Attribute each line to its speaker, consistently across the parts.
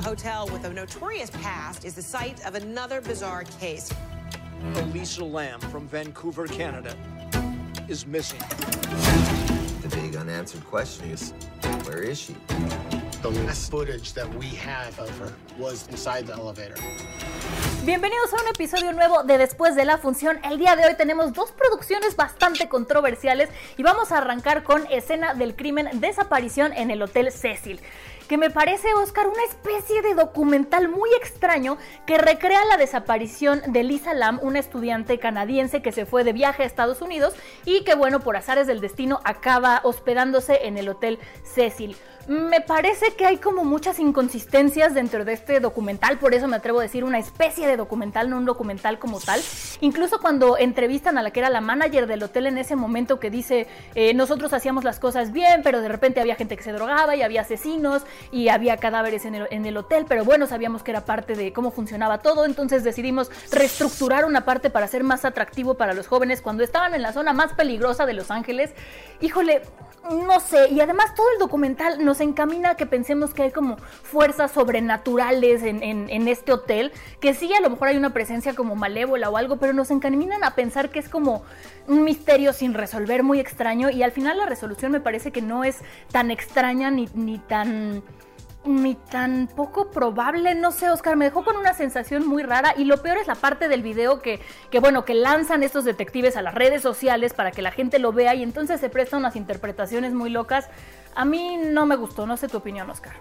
Speaker 1: A hotel with a notorious past is the site of another bizarre case.
Speaker 2: Elisa Lamb from Vancouver, Canada, is missing.
Speaker 3: The big unanswered question is, where is she?
Speaker 4: The last footage that we have of her was inside the elevator.
Speaker 5: Bienvenidos a un episodio nuevo de Después de la Función. El día de hoy tenemos dos producciones bastante controversiales y vamos a arrancar con Escena del Crimen, Desaparición en el Hotel Cecil que me parece, Oscar, una especie de documental muy extraño que recrea la desaparición de Lisa Lam, una estudiante canadiense que se fue de viaje a Estados Unidos y que, bueno, por azares del destino acaba hospedándose en el Hotel Cecil. Me parece que hay como muchas inconsistencias dentro de este documental, por eso me atrevo a decir una especie de documental, no un documental como tal. Incluso cuando entrevistan a la que era la manager del hotel en ese momento que dice, eh, nosotros hacíamos las cosas bien, pero de repente había gente que se drogaba y había asesinos y había cadáveres en el, en el hotel, pero bueno, sabíamos que era parte de cómo funcionaba todo, entonces decidimos reestructurar una parte para ser más atractivo para los jóvenes cuando estaban en la zona más peligrosa de Los Ángeles. Híjole, no sé, y además todo el documental nos encamina a que pensemos que hay como fuerzas sobrenaturales en, en, en, este hotel, que sí, a lo mejor hay una presencia como malévola o algo, pero nos encaminan a pensar que es como un misterio sin resolver muy extraño y al final la resolución me parece que no es tan extraña ni, ni tan ni tan poco probable, no sé, Oscar, me dejó con una sensación muy rara y lo peor es la parte del video que, que, bueno, que lanzan estos detectives a las redes sociales para que la gente lo vea y entonces se prestan unas interpretaciones muy locas. A mí no me gustó, no sé tu opinión, Oscar.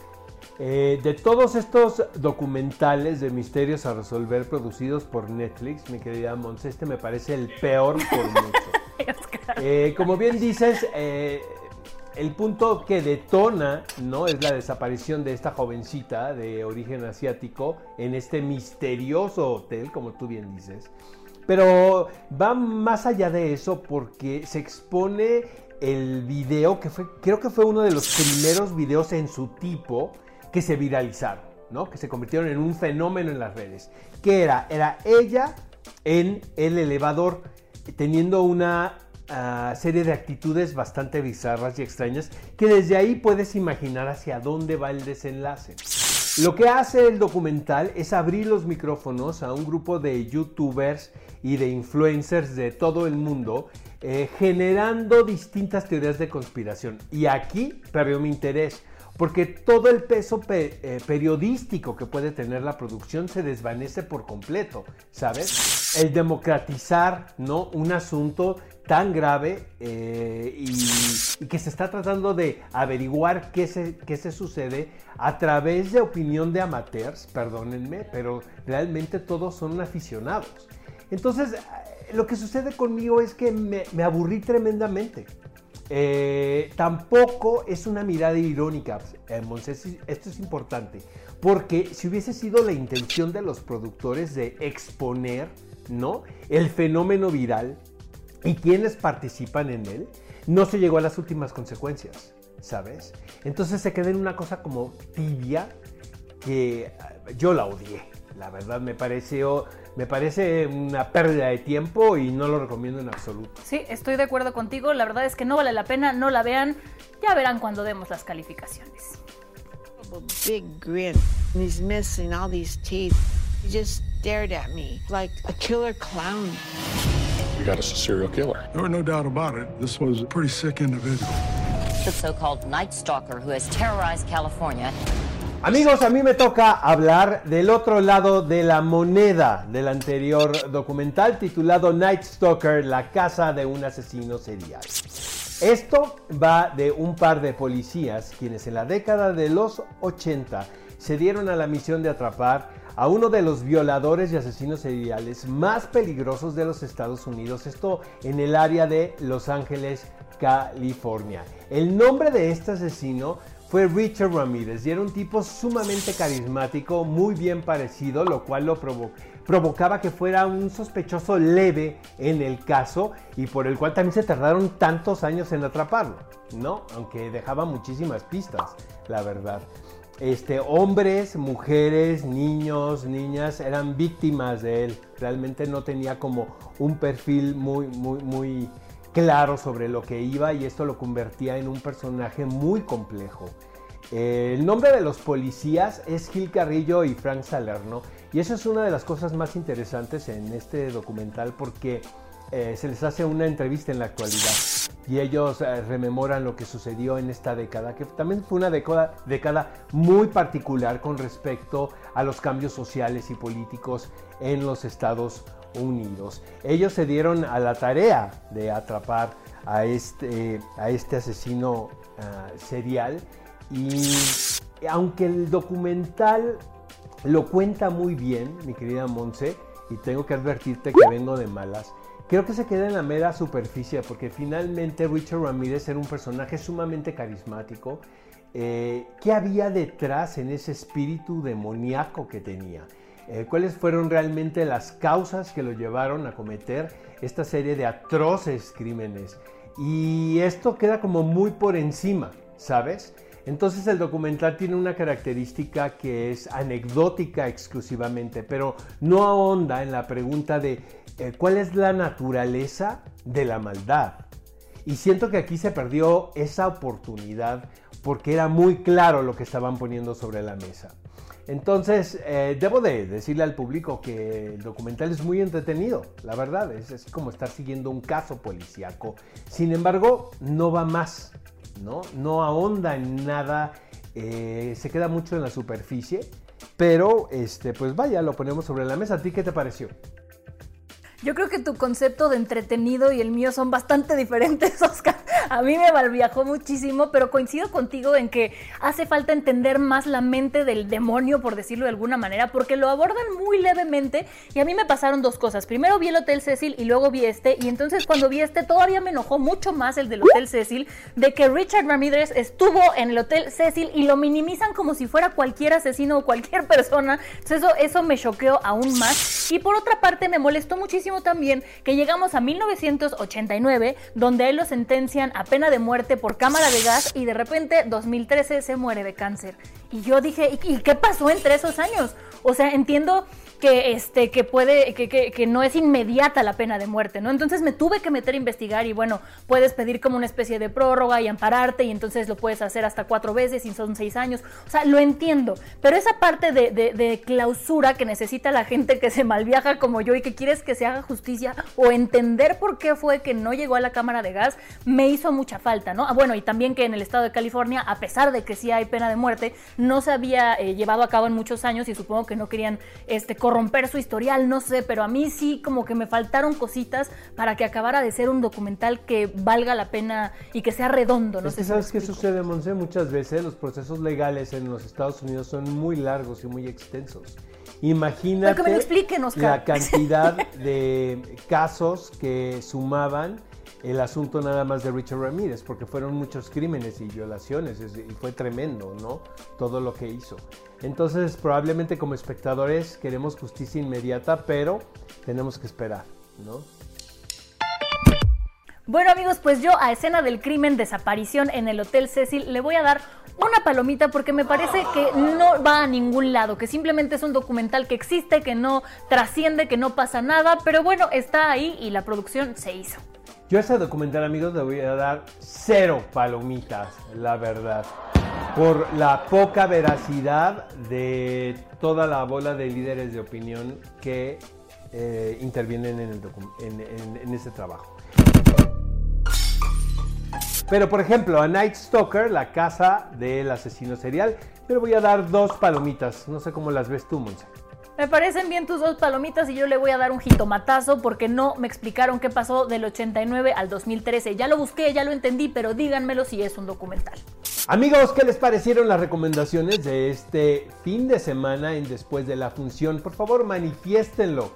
Speaker 6: Eh, de todos estos documentales de misterios a resolver producidos por Netflix, mi querida Mons, este me parece el peor por mucho. eh, como bien dices, eh, el punto que detona, ¿no? Es la desaparición de esta jovencita de origen asiático en este misterioso hotel, como tú bien dices. Pero va más allá de eso porque se expone el video que fue, creo que fue uno de los primeros videos en su tipo que se viralizaron, ¿no? Que se convirtieron en un fenómeno en las redes. ¿Qué era? Era ella en el elevador teniendo una Uh, serie de actitudes bastante bizarras y extrañas que desde ahí puedes imaginar hacia dónde va el desenlace. Lo que hace el documental es abrir los micrófonos a un grupo de youtubers y de influencers de todo el mundo eh, generando distintas teorías de conspiración. Y aquí perdió mi interés porque todo el peso pe eh, periodístico que puede tener la producción se desvanece por completo, ¿sabes? El democratizar, ¿no? Un asunto tan grave eh, y, que se está tratando de averiguar qué se, qué se sucede a través de opinión de amateurs, perdónenme, pero realmente todos son aficionados. Entonces, lo que sucede conmigo es que me, me aburrí tremendamente. Eh, tampoco es una mirada irónica, eh, Monses, esto es importante, porque si hubiese sido la intención de los productores de exponer ¿no? el fenómeno viral y quienes participan en él, no se llegó a las últimas consecuencias, ¿sabes? Entonces se queda en una cosa como tibia que yo la odié. La verdad me pareció, me parece una pérdida de tiempo y no lo recomiendo en absoluto.
Speaker 5: Sí, estoy de acuerdo contigo. La verdad es que no vale la pena, no la vean. Ya verán cuando demos las calificaciones.
Speaker 7: Big grin. He's missing all these teeth. He just stared at me like a killer clown.
Speaker 8: We got us a serial killer.
Speaker 9: There were no doubt about it. This was a pretty sick individual.
Speaker 10: The so-called Night Stalker who has terrorized California
Speaker 6: Amigos, a mí me toca hablar del otro lado de la moneda del anterior documental titulado Night Stalker, la casa de un asesino serial. Esto va de un par de policías quienes en la década de los 80 se dieron a la misión de atrapar a uno de los violadores y asesinos seriales más peligrosos de los Estados Unidos, esto en el área de Los Ángeles, California. El nombre de este asesino fue Richard Ramírez y era un tipo sumamente carismático, muy bien parecido, lo cual lo provocaba que fuera un sospechoso leve en el caso y por el cual también se tardaron tantos años en atraparlo, ¿no? Aunque dejaba muchísimas pistas, la verdad. Este, hombres, mujeres, niños, niñas eran víctimas de él. Realmente no tenía como un perfil muy, muy, muy claro sobre lo que iba y esto lo convertía en un personaje muy complejo. el nombre de los policías es Gil Carrillo y Frank Salerno y eso es una de las cosas más interesantes en este documental porque eh, se les hace una entrevista en la actualidad y ellos eh, rememoran lo que sucedió en esta década, que también fue una década, muy particular con respecto a los cambios sociales y políticos en los Estados Unidos Unidos. Ellos se dieron a la tarea de atrapar a este, a este asesino ah, serial y aunque el documental lo cuenta muy bien, mi querida Monse, y tengo que advertirte que vengo de malas, creo que se queda en la mera superficie porque finalmente Richard Ramírez era un personaje sumamente carismático. Eh, ¿Qué había detrás en ese espíritu demoníaco que tenía? Eh, cuáles fueron realmente las causas que lo llevaron a cometer esta serie de atroces crímenes. Y esto queda como muy por encima, ¿sabes? Entonces el documental tiene una característica que es anecdótica exclusivamente, pero no ahonda en la pregunta de eh, cuál es la naturaleza de la maldad. Y siento que aquí se perdió esa oportunidad porque era muy claro lo que estaban poniendo sobre la mesa. Entonces, eh, debo de decirle al público que el documental es muy entretenido, la verdad, es, como estar siguiendo un caso policíaco. Sin embargo, no va más, ¿no? No ahonda en nada, eh, se queda mucho en la superficie, pero, este, pues vaya, lo ponemos sobre la mesa. ¿A ti qué te pareció?
Speaker 5: Yo creo que tu concepto de entretenido y el mío son bastante diferentes, Oscar. A mí me malviajó muchísimo, pero coincido contigo en que hace falta entender más la mente del demonio, por decirlo de alguna manera, porque lo abordan muy levemente y a mí me pasaron dos cosas. Primero vi el Hotel Cecil y luego vi este, y entonces cuando vi este todavía me enojó mucho más el del Hotel Cecil, de que Richard Ramírez estuvo en el Hotel Cecil y lo minimizan como si fuera cualquier asesino o cualquier persona. Entonces eso, eso me choqueó aún más. Y por otra parte me molestó muchísimo también que llegamos a 1989, donde él lo sentencian a pena de muerte por cámara de gas y de repente 2013 se muere de cáncer. Y yo dije, ¿y qué pasó entre esos años? O sea, entiendo que, este, que puede, que, que, no es inmediata la pena de muerte, ¿no? Entonces me tuve que meter a investigar y bueno, puedes pedir como una especie de prórroga y ampararte y entonces lo puedes hacer hasta cuatro veces y son seis años. O sea, lo entiendo, pero esa parte de, de, clausura que necesita la gente que se malviaja como yo y que quieres que se haga justicia o entender por qué fue que no llegó a la cámara de gas, me hizo mucha falta, ¿no? Ah, bueno, y también que en el estado de California, a pesar de que sí hay pena de muerte, no se había eh, llevado a cabo en muchos años y supongo que no querían este, romper su historial, no sé, pero a mí sí como que me faltaron cositas para que acabara de ser un documental que valga la pena y que sea redondo. No sé
Speaker 6: ¿Sabes qué sucede, Monse? Muchas veces los procesos legales en los Estados Unidos son muy largos y muy extensos. Imagínate la cantidad de casos que sumaban el asunto nada más de Richard Ramírez, porque fueron muchos crímenes y violaciones y fue tremendo, ¿no? Todo lo que hizo. Entonces, probablemente como espectadores queremos justicia inmediata, pero tenemos que esperar, ¿no?
Speaker 5: Bueno amigos, pues yo a escena del crimen, desaparición en el Hotel Cecil, le voy a dar una palomita porque me parece que no va a ningún lado, que simplemente es un documental que existe, que no trasciende, que no pasa nada, pero bueno, está ahí y la producción se hizo.
Speaker 6: Yo a ese documental, amigos, le voy a dar cero palomitas, la verdad. Por la poca veracidad de toda la bola de líderes de opinión que eh, intervienen en, en, ese trabajo. Pero por ejemplo, a Night Stalker, la casa del asesino serial, le voy a dar dos palomitas. No sé cómo las ves tú, Monse.
Speaker 5: Me parecen bien tus dos palomitas y yo le voy a dar un jitomatazo porque no me explicaron qué pasó del 89 al 2013. Ya lo busqué, ya lo entendí, pero díganmelo si es un documental.
Speaker 6: Amigos, ¿qué les parecieron las recomendaciones de este fin de semana en Después de la Función? Por favor, manifiéstenlo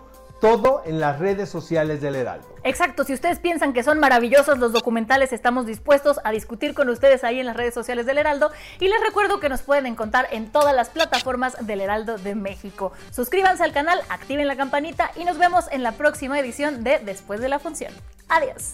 Speaker 6: todo en las redes sociales del Heraldo.
Speaker 5: Exacto, si ustedes piensan que son maravillosos los documentales, estamos dispuestos a discutir con ustedes ahí en las redes sociales del Heraldo y les recuerdo que nos pueden encontrar en todas las plataformas del Heraldo de México. Suscríbanse al canal, activen la campanita y nos vemos en la próxima edición de Después de la Función. Adiós.